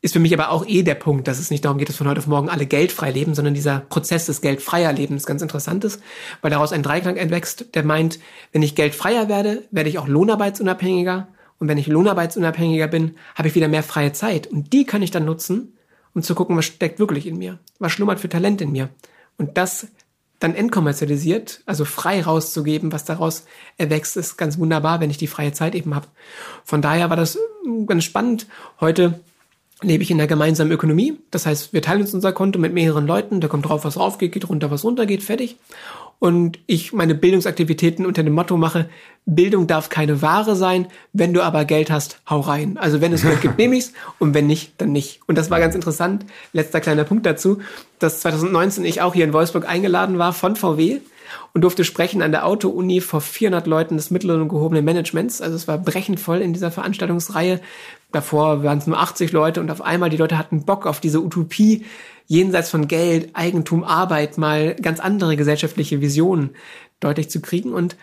Ist für mich aber auch eh der Punkt, dass es nicht darum geht, dass von heute auf morgen alle geldfrei leben, sondern dieser Prozess des geldfreier Lebens ganz interessant ist, weil daraus ein Dreiklang entwächst, der meint, wenn ich geldfreier werde, werde ich auch lohnarbeitsunabhängiger. Und wenn ich lohnarbeitsunabhängiger bin, habe ich wieder mehr freie Zeit. Und die kann ich dann nutzen, um zu gucken, was steckt wirklich in mir, was schlummert für Talent in mir. Und das dann entkommerzialisiert, also frei rauszugeben, was daraus erwächst, ist ganz wunderbar, wenn ich die freie Zeit eben habe. Von daher war das hm, ganz spannend. Heute lebe ich in der gemeinsamen Ökonomie. Das heißt, wir teilen uns unser Konto mit mehreren Leuten. Da kommt drauf, was raufgeht, geht runter, was runter geht, fertig. Und ich meine Bildungsaktivitäten unter dem Motto mache, Bildung darf keine Ware sein, wenn du aber Geld hast, hau rein. Also wenn es Geld gibt, [LAUGHS] nehme ich's und wenn nicht, dann nicht. Und das war ganz interessant. Letzter kleiner Punkt dazu, dass 2019 ich auch hier in Wolfsburg eingeladen war von VW und durfte sprechen an der Auto-Uni vor 400 Leuten des mittleren und gehobenen Managements. Also es war brechend voll in dieser Veranstaltungsreihe. Davor waren es nur 80 Leute und auf einmal die Leute hatten Bock auf diese Utopie, jenseits von Geld, Eigentum, Arbeit mal ganz andere gesellschaftliche Visionen deutlich zu kriegen. Und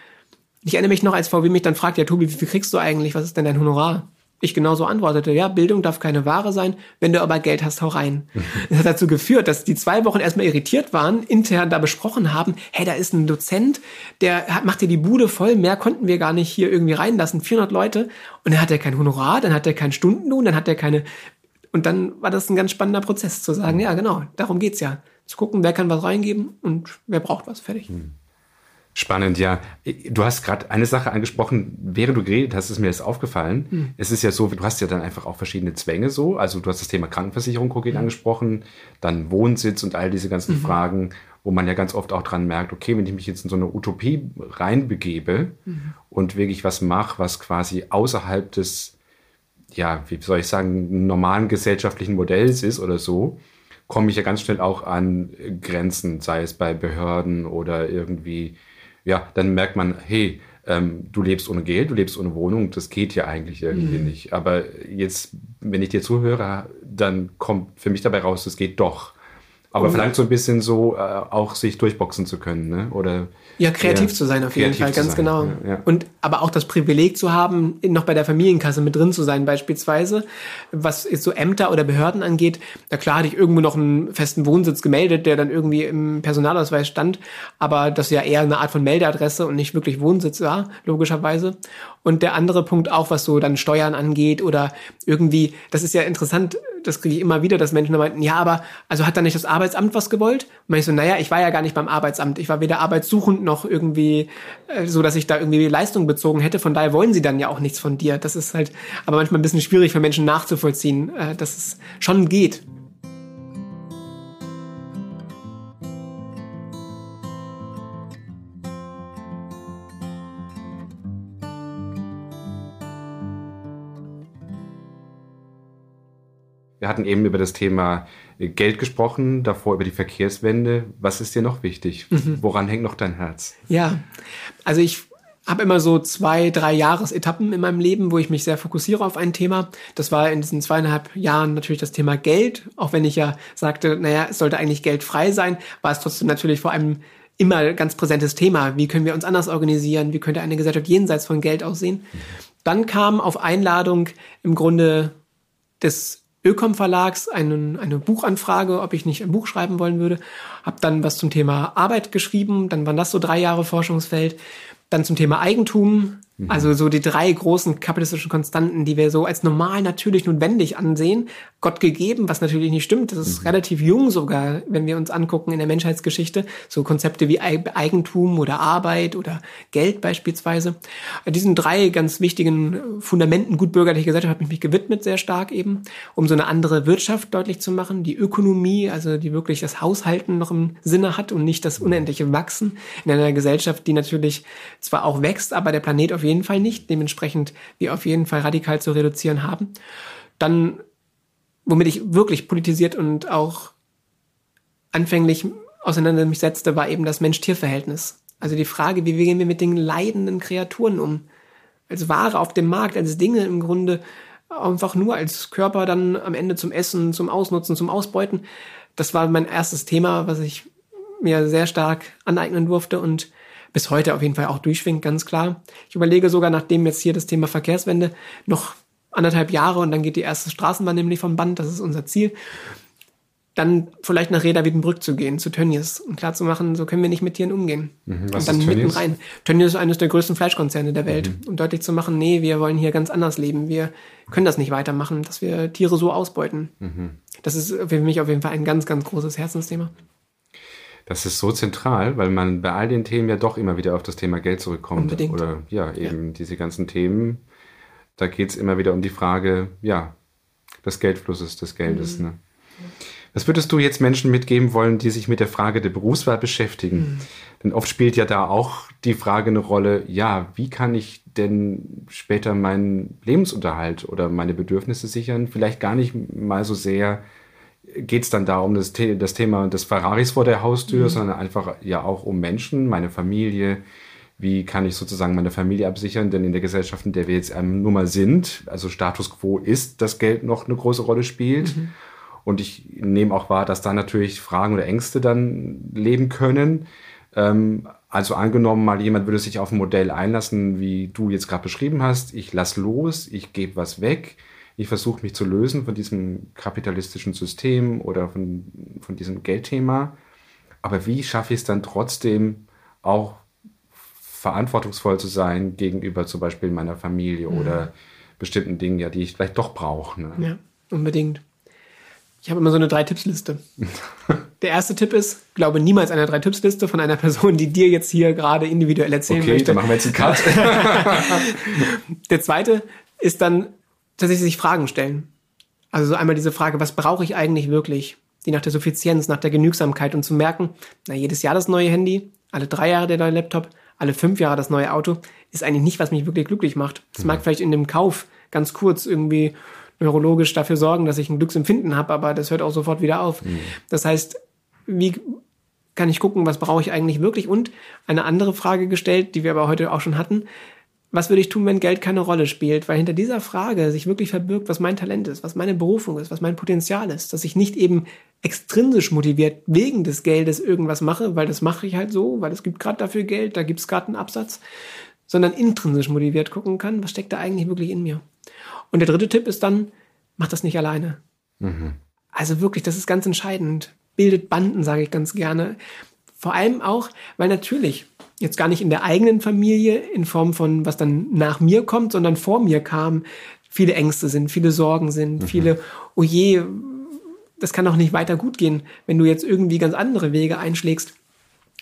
ich erinnere mich noch, als VW mich dann fragt, ja Tobi, wie viel kriegst du eigentlich? Was ist denn dein Honorar? Ich genauso antwortete, ja, Bildung darf keine Ware sein, wenn du aber Geld hast, hau rein. [LAUGHS] Das hat dazu geführt, dass die zwei Wochen erstmal irritiert waren, intern da besprochen haben, hey, da ist ein Dozent, der macht dir die Bude voll, mehr konnten wir gar nicht hier irgendwie reinlassen, 400 Leute, und dann hat er kein Honorar, dann hat er keinen Stundenlohn, dann hat er keine und dann war das ein ganz spannender Prozess zu sagen, ja, genau, darum geht's ja. Zu gucken, wer kann was reingeben und wer braucht was, fertig. Hm. Spannend, ja. Du hast gerade eine Sache angesprochen, während du geredet hast, ist mir das aufgefallen. Hm. Es ist ja so, du hast ja dann einfach auch verschiedene Zwänge so. Also du hast das Thema Krankenversicherung konkret hm. angesprochen, dann Wohnsitz und all diese ganzen mhm. Fragen, wo man ja ganz oft auch dran merkt, okay, wenn ich mich jetzt in so eine Utopie reinbegebe mhm. und wirklich was mache, was quasi außerhalb des ja, wie soll ich sagen, normalen gesellschaftlichen Modells ist oder so, komme ich ja ganz schnell auch an Grenzen, sei es bei Behörden oder irgendwie, ja, dann merkt man, hey, ähm, du lebst ohne Geld, du lebst ohne Wohnung, das geht ja eigentlich irgendwie mhm. nicht. Aber jetzt, wenn ich dir zuhöre, dann kommt für mich dabei raus, es geht doch. Aber verlangt so ein bisschen so, äh, auch sich durchboxen zu können, ne? Oder ja, kreativ ja, zu sein auf jeden Fall, ganz sein. genau. Ja, ja. Und aber auch das Privileg zu haben, noch bei der Familienkasse mit drin zu sein, beispielsweise, was jetzt so Ämter oder Behörden angeht. Na klar hatte ich irgendwo noch einen festen Wohnsitz gemeldet, der dann irgendwie im Personalausweis stand, aber das ist ja eher eine Art von Meldeadresse und nicht wirklich Wohnsitz war, logischerweise. Und der andere Punkt auch, was so dann Steuern angeht oder irgendwie, das ist ja interessant, das kriege ich immer wieder, dass Menschen meinten, ja, aber also hat da nicht das Arbeitsamt was gewollt? Und ich so, naja, ich war ja gar nicht beim Arbeitsamt. Ich war weder arbeitssuchend noch irgendwie äh, so, dass ich da irgendwie Leistung bezogen hätte. Von daher wollen sie dann ja auch nichts von dir. Das ist halt aber manchmal ein bisschen schwierig für Menschen nachzuvollziehen, äh, dass es schon geht. Wir hatten eben über das Thema Geld gesprochen, davor über die Verkehrswende. Was ist dir noch wichtig? Mhm. Woran hängt noch dein Herz? Ja, also ich habe immer so zwei, drei Jahresetappen in meinem Leben, wo ich mich sehr fokussiere auf ein Thema. Das war in diesen zweieinhalb Jahren natürlich das Thema Geld. Auch wenn ich ja sagte, naja, es sollte eigentlich geldfrei sein, war es trotzdem natürlich vor allem immer ganz präsentes Thema. Wie können wir uns anders organisieren? Wie könnte eine Gesellschaft jenseits von Geld aussehen? Mhm. Dann kam auf Einladung im Grunde des Ökom Verlags einen, eine Buchanfrage, ob ich nicht ein Buch schreiben wollen würde. Hab dann was zum Thema Arbeit geschrieben, dann waren das so drei Jahre Forschungsfeld. Dann zum Thema Eigentum, Mhm. Also so die drei großen kapitalistischen Konstanten, die wir so als normal natürlich notwendig ansehen, Gott gegeben, was natürlich nicht stimmt. Das ist mhm. relativ jung sogar, wenn wir uns angucken in der Menschheitsgeschichte. So Konzepte wie Eigentum oder Arbeit oder Geld beispielsweise. Diesen drei ganz wichtigen Fundamenten gutbürgerliche Gesellschaft hat mich, mich gewidmet sehr stark eben, um so eine andere Wirtschaft deutlich zu machen. Die Ökonomie, also die wirklich das Haushalten noch im Sinne hat und nicht das unendliche Wachsen in einer Gesellschaft, die natürlich zwar auch wächst, aber der Planet auf jeden jeden Fall nicht, dementsprechend wir auf jeden Fall radikal zu reduzieren haben. Dann, womit ich wirklich politisiert und auch anfänglich auseinander mich setzte, war eben das Mensch-Tier-Verhältnis. Also die Frage, wie gehen wir mit den leidenden Kreaturen um? Als Ware auf dem Markt, als Dinge im Grunde einfach nur als Körper dann am Ende zum Essen, zum Ausnutzen, zum Ausbeuten. Das war mein erstes Thema, was ich mir sehr stark aneignen durfte und bis heute auf jeden Fall auch durchschwingt, ganz klar. Ich überlege sogar, nachdem jetzt hier das Thema Verkehrswende noch anderthalb Jahre und dann geht die erste Straßenbahn nämlich vom Band, das ist unser Ziel, dann vielleicht nach Reda Wiedenbrück zu gehen, zu Tönnies und klar zu machen, so können wir nicht mit Tieren umgehen. Mhm, und dann mitten rein. Tönnies ist eines der größten Fleischkonzerne der Welt. Mhm. Und deutlich zu machen, nee, wir wollen hier ganz anders leben. Wir können das nicht weitermachen, dass wir Tiere so ausbeuten. Mhm. Das ist für mich auf jeden Fall ein ganz, ganz großes Herzensthema. Das ist so zentral, weil man bei all den Themen ja doch immer wieder auf das Thema Geld zurückkommt. Unbedingt. Oder ja, eben ja. diese ganzen Themen. Da geht es immer wieder um die Frage, ja, des Geldflusses, des Geldes. Mhm. Ne? Was würdest du jetzt Menschen mitgeben wollen, die sich mit der Frage der Berufswahl beschäftigen? Mhm. Denn oft spielt ja da auch die Frage eine Rolle, ja, wie kann ich denn später meinen Lebensunterhalt oder meine Bedürfnisse sichern? Vielleicht gar nicht mal so sehr geht es dann da um das, das, Thema des Ferraris vor der Haustür, mhm. sondern einfach ja auch um Menschen, meine Familie. Wie kann ich sozusagen meine Familie absichern? Denn in der Gesellschaft, in der wir jetzt ähm, nun mal sind, also Status quo ist, dass Geld noch eine große Rolle spielt. Mhm. Und ich nehme auch wahr, dass da natürlich Fragen oder Ängste dann leben können. Ähm, also angenommen, mal jemand würde sich auf ein Modell einlassen, wie du jetzt gerade beschrieben hast. Ich lass los, ich gebe was weg ich versuche mich zu lösen von diesem kapitalistischen System oder von, von diesem Geldthema. Aber wie schaffe ich es dann trotzdem auch verantwortungsvoll zu sein gegenüber zum Beispiel meiner Familie mhm. oder bestimmten Dingen, ja, die ich vielleicht doch brauche. Ne? Ja, unbedingt. Ich habe immer so eine Drei-Tipps-Liste. [LAUGHS] Der erste Tipp ist, glaube niemals eine Drei-Tipps-Liste von einer Person, die dir jetzt hier gerade individuell erzählen okay, möchte. Okay, dann machen wir jetzt einen Cut. [LAUGHS] [LAUGHS] Der zweite ist dann, tatsächlich sich Fragen stellen. Also so einmal diese Frage, was brauche ich eigentlich wirklich? Die nach der Suffizienz, nach der Genügsamkeit und zu merken, na, jedes Jahr das neue Handy, alle drei Jahre der neue Laptop, alle fünf Jahre das neue Auto, ist eigentlich nicht, was mich wirklich glücklich macht. Das mhm. mag vielleicht in dem Kauf ganz kurz irgendwie neurologisch dafür sorgen, dass ich ein Glücksempfinden habe, aber das hört auch sofort wieder auf. Mhm. Das heißt, wie kann ich gucken, was brauche ich eigentlich wirklich? Und eine andere Frage gestellt, die wir aber heute auch schon hatten, was würde ich tun, wenn Geld keine Rolle spielt? Weil hinter dieser Frage sich wirklich verbirgt, was mein Talent ist, was meine Berufung ist, was mein Potenzial ist, dass ich nicht eben extrinsisch motiviert wegen des Geldes irgendwas mache, weil das mache ich halt so, weil es gibt gerade dafür Geld, da gibt es gerade einen Absatz, sondern intrinsisch motiviert gucken kann, was steckt da eigentlich wirklich in mir. Und der dritte Tipp ist dann, mach das nicht alleine. Mhm. Also wirklich, das ist ganz entscheidend. Bildet Banden, sage ich ganz gerne. Vor allem auch, weil natürlich jetzt gar nicht in der eigenen Familie in Form von, was dann nach mir kommt, sondern vor mir kam, viele Ängste sind, viele Sorgen sind, mhm. viele, oh je, das kann doch nicht weiter gut gehen, wenn du jetzt irgendwie ganz andere Wege einschlägst.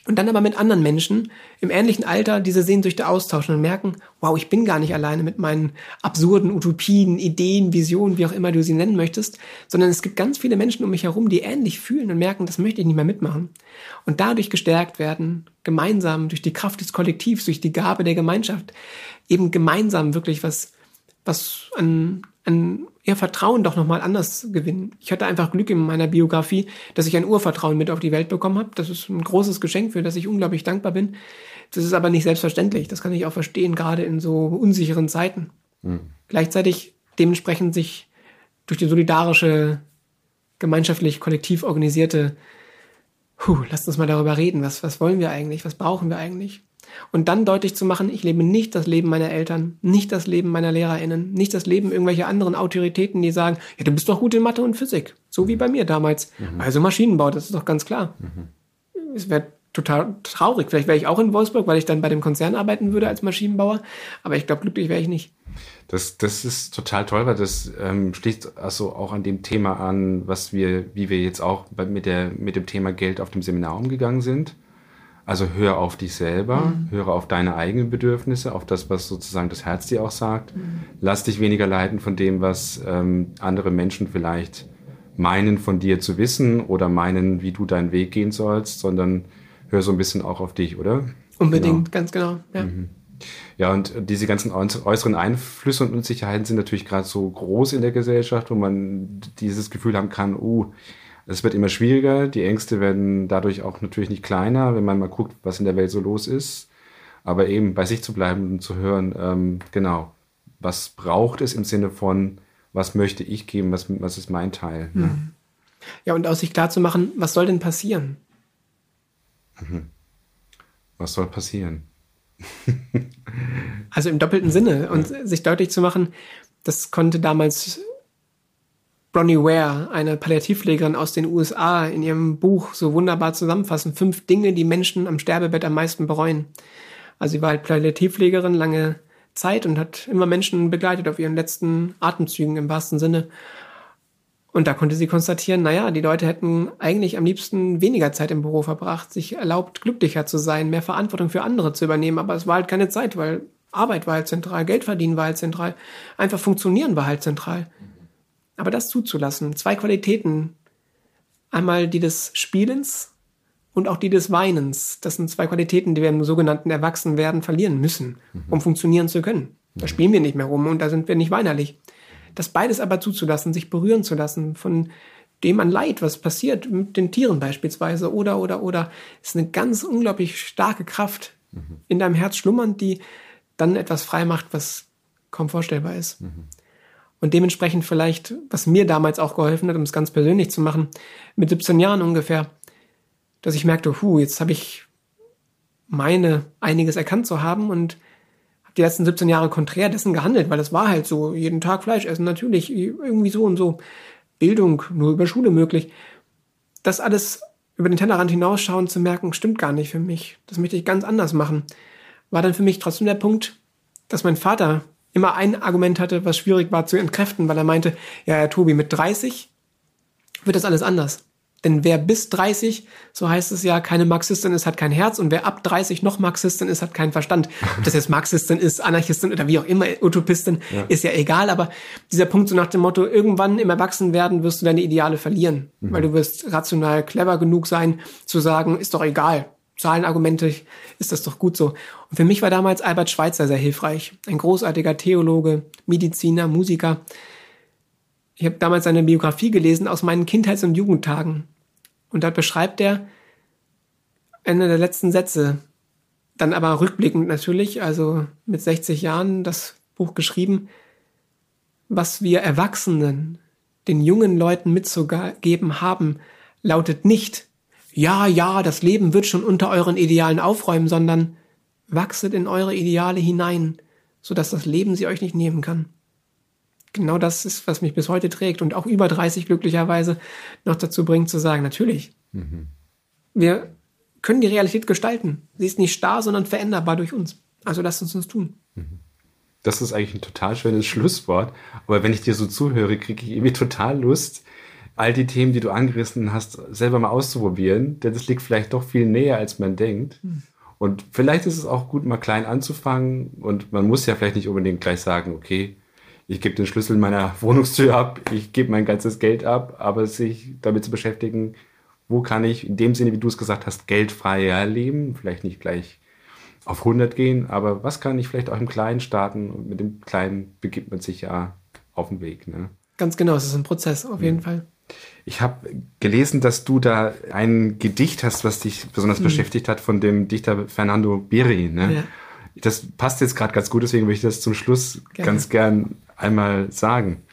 Und dann aber mit anderen Menschen im ähnlichen Alter diese Sehnsüchte austauschen und merken, wow, ich bin gar nicht alleine mit meinen absurden Utopien, Ideen, Visionen, wie auch immer du sie nennen möchtest, sondern es gibt ganz viele Menschen um mich herum, die ähnlich fühlen und merken, das möchte ich nicht mehr mitmachen. Und dadurch gestärkt werden, gemeinsam durch die Kraft des Kollektivs, durch die Gabe der Gemeinschaft, eben gemeinsam wirklich was, was an, an ihr Vertrauen doch nochmal anders gewinnen. Ich hatte einfach Glück in meiner Biografie, dass ich ein Urvertrauen mit auf die Welt bekommen habe. Das ist ein großes Geschenk, für das ich unglaublich dankbar bin. Das ist aber nicht selbstverständlich. Das kann ich auch verstehen, gerade in so unsicheren Zeiten. Mhm. Gleichzeitig dementsprechend sich durch die solidarische, gemeinschaftlich, kollektiv organisierte, puh, lasst uns mal darüber reden. Was, was wollen wir eigentlich? Was brauchen wir eigentlich? Und dann deutlich zu machen, ich lebe nicht das Leben meiner Eltern, nicht das Leben meiner LehrerInnen, nicht das Leben irgendwelcher anderen Autoritäten, die sagen, ja, du bist doch gut in Mathe und Physik. So wie bei mir damals. Mhm. Also Maschinenbau, das ist doch ganz klar. Mhm. Es wäre total traurig. Vielleicht wäre ich auch in Wolfsburg, weil ich dann bei dem Konzern arbeiten würde als Maschinenbauer. Aber ich glaube, glücklich wäre ich nicht. Das, das ist total toll, weil das ähm, schließt also auch an dem Thema an, was wir, wie wir jetzt auch mit, der, mit dem Thema Geld auf dem Seminar umgegangen sind. Also hör auf dich selber, mhm. höre auf deine eigenen Bedürfnisse, auf das, was sozusagen das Herz dir auch sagt. Mhm. Lass dich weniger leiten von dem, was ähm, andere Menschen vielleicht meinen von dir zu wissen oder meinen, wie du deinen Weg gehen sollst, sondern hör so ein bisschen auch auf dich, oder? Unbedingt, genau. ganz genau. Ja. Mhm. Ja, und diese ganzen äußeren Einflüsse und Unsicherheiten sind natürlich gerade so groß in der Gesellschaft, wo man dieses Gefühl haben kann, uh, es wird immer schwieriger, die Ängste werden dadurch auch natürlich nicht kleiner, wenn man mal guckt, was in der Welt so los ist. Aber eben bei sich zu bleiben und zu hören, ähm, genau, was braucht es im Sinne von, was möchte ich geben, was, was ist mein Teil. Ne? Mhm. Ja, und aus sich klar zu machen, was soll denn passieren? Mhm. Was soll passieren? [LAUGHS] also im doppelten Sinne und ja. sich deutlich zu machen, das konnte damals Bronnie Ware, eine Palliativpflegerin aus den USA, in ihrem Buch so wunderbar zusammenfassen. Fünf Dinge, die Menschen am Sterbebett am meisten bereuen. Also sie war halt Palliativpflegerin lange Zeit und hat immer Menschen begleitet auf ihren letzten Atemzügen im wahrsten Sinne. Und da konnte sie konstatieren, naja, die Leute hätten eigentlich am liebsten weniger Zeit im Büro verbracht, sich erlaubt, glücklicher zu sein, mehr Verantwortung für andere zu übernehmen, aber es war halt keine Zeit, weil Arbeit war halt zentral, Geld verdienen war halt zentral, einfach funktionieren war halt zentral. Aber das zuzulassen, zwei Qualitäten Einmal die des Spielens und auch die des Weinens. Das sind zwei Qualitäten, die wir im sogenannten Erwachsenwerden verlieren müssen, um funktionieren zu können. Da spielen wir nicht mehr rum und da sind wir nicht weinerlich. Das beides aber zuzulassen, sich berühren zu lassen von dem an Leid, was passiert mit den Tieren beispielsweise oder, oder, oder, ist eine ganz unglaublich starke Kraft in deinem Herz schlummernd, die dann etwas frei macht, was kaum vorstellbar ist. Und dementsprechend vielleicht, was mir damals auch geholfen hat, um es ganz persönlich zu machen, mit 17 Jahren ungefähr, dass ich merkte, hu, jetzt habe ich meine einiges erkannt zu haben und habe die letzten 17 Jahre konträr dessen gehandelt, weil es war halt so, jeden Tag Fleisch essen, natürlich, irgendwie so und so. Bildung nur über Schule möglich. Das alles über den Tellerrand hinausschauen zu merken, stimmt gar nicht für mich. Das möchte ich ganz anders machen. War dann für mich trotzdem der Punkt, dass mein Vater immer ein Argument hatte, was schwierig war zu entkräften, weil er meinte, ja, Herr Tobi, mit 30 wird das alles anders. Denn wer bis 30, so heißt es ja, keine Marxistin ist, hat kein Herz und wer ab 30 noch Marxistin ist, hat keinen Verstand. Ob das jetzt Marxistin ist, Anarchistin oder wie auch immer, Utopistin, ja. ist ja egal. Aber dieser Punkt so nach dem Motto, irgendwann im Erwachsenwerden wirst du deine Ideale verlieren, mhm. weil du wirst rational clever genug sein, zu sagen, ist doch egal. Zahlenargumente, ist das doch gut so. Und für mich war damals Albert Schweitzer sehr hilfreich. Ein großartiger Theologe, Mediziner, Musiker, ich habe damals seine Biografie gelesen aus meinen Kindheits- und Jugendtagen. Und da beschreibt er einer der letzten Sätze, dann aber rückblickend natürlich, also mit 60 Jahren das Buch geschrieben, was wir Erwachsenen den jungen Leuten mitzugeben haben, lautet nicht, ja, ja, das Leben wird schon unter euren Idealen aufräumen, sondern wachset in eure Ideale hinein, sodass das Leben sie euch nicht nehmen kann genau das ist, was mich bis heute trägt und auch über 30 glücklicherweise noch dazu bringt zu sagen, natürlich, mhm. wir können die Realität gestalten. Sie ist nicht starr, sondern veränderbar durch uns. Also lasst uns uns tun. Mhm. Das ist eigentlich ein total schönes Schlusswort. Aber wenn ich dir so zuhöre, kriege ich irgendwie total Lust, all die Themen, die du angerissen hast, selber mal auszuprobieren. Denn das liegt vielleicht doch viel näher, als man denkt. Mhm. Und vielleicht ist es auch gut, mal klein anzufangen. Und man muss ja vielleicht nicht unbedingt gleich sagen, okay, ich gebe den Schlüssel meiner [LAUGHS] Wohnungstür ab, ich gebe mein ganzes Geld ab, aber sich damit zu beschäftigen, wo kann ich in dem Sinne, wie du es gesagt hast, geldfreier leben, vielleicht nicht gleich auf 100 gehen, aber was kann ich vielleicht auch im Kleinen starten und mit dem Kleinen begibt man sich ja auf den Weg. Ne? Ganz genau, es ist ein Prozess, auf jeden Fall. Ich habe gelesen, dass du da ein Gedicht hast, was dich besonders mhm. beschäftigt hat, von dem Dichter Fernando Biri. Ne? Ja. Das passt jetzt gerade ganz gut, deswegen würde ich das zum Schluss Gerne. ganz gern einmal sagen.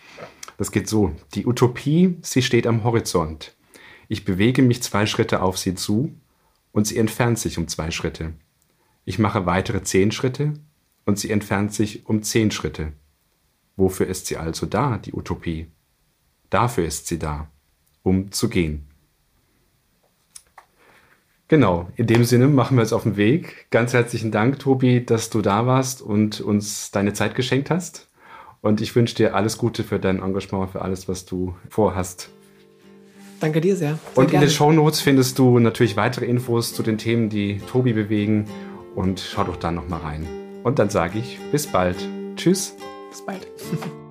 Das geht so. Die Utopie, sie steht am Horizont. Ich bewege mich zwei Schritte auf sie zu und sie entfernt sich um zwei Schritte. Ich mache weitere zehn Schritte und sie entfernt sich um zehn Schritte. Wofür ist sie also da, die Utopie? Dafür ist sie da, um zu gehen. Genau, in dem Sinne machen wir uns auf den Weg. Ganz herzlichen Dank, Tobi, dass du da warst und uns deine Zeit geschenkt hast. Und ich wünsche dir alles Gute für dein Engagement, für alles, was du vorhast. Danke dir sehr. sehr und gerne. in den Show Notes findest du natürlich weitere Infos zu den Themen, die Tobi bewegen. Und schau doch da nochmal rein. Und dann sage ich bis bald. Tschüss. Bis bald. [LAUGHS]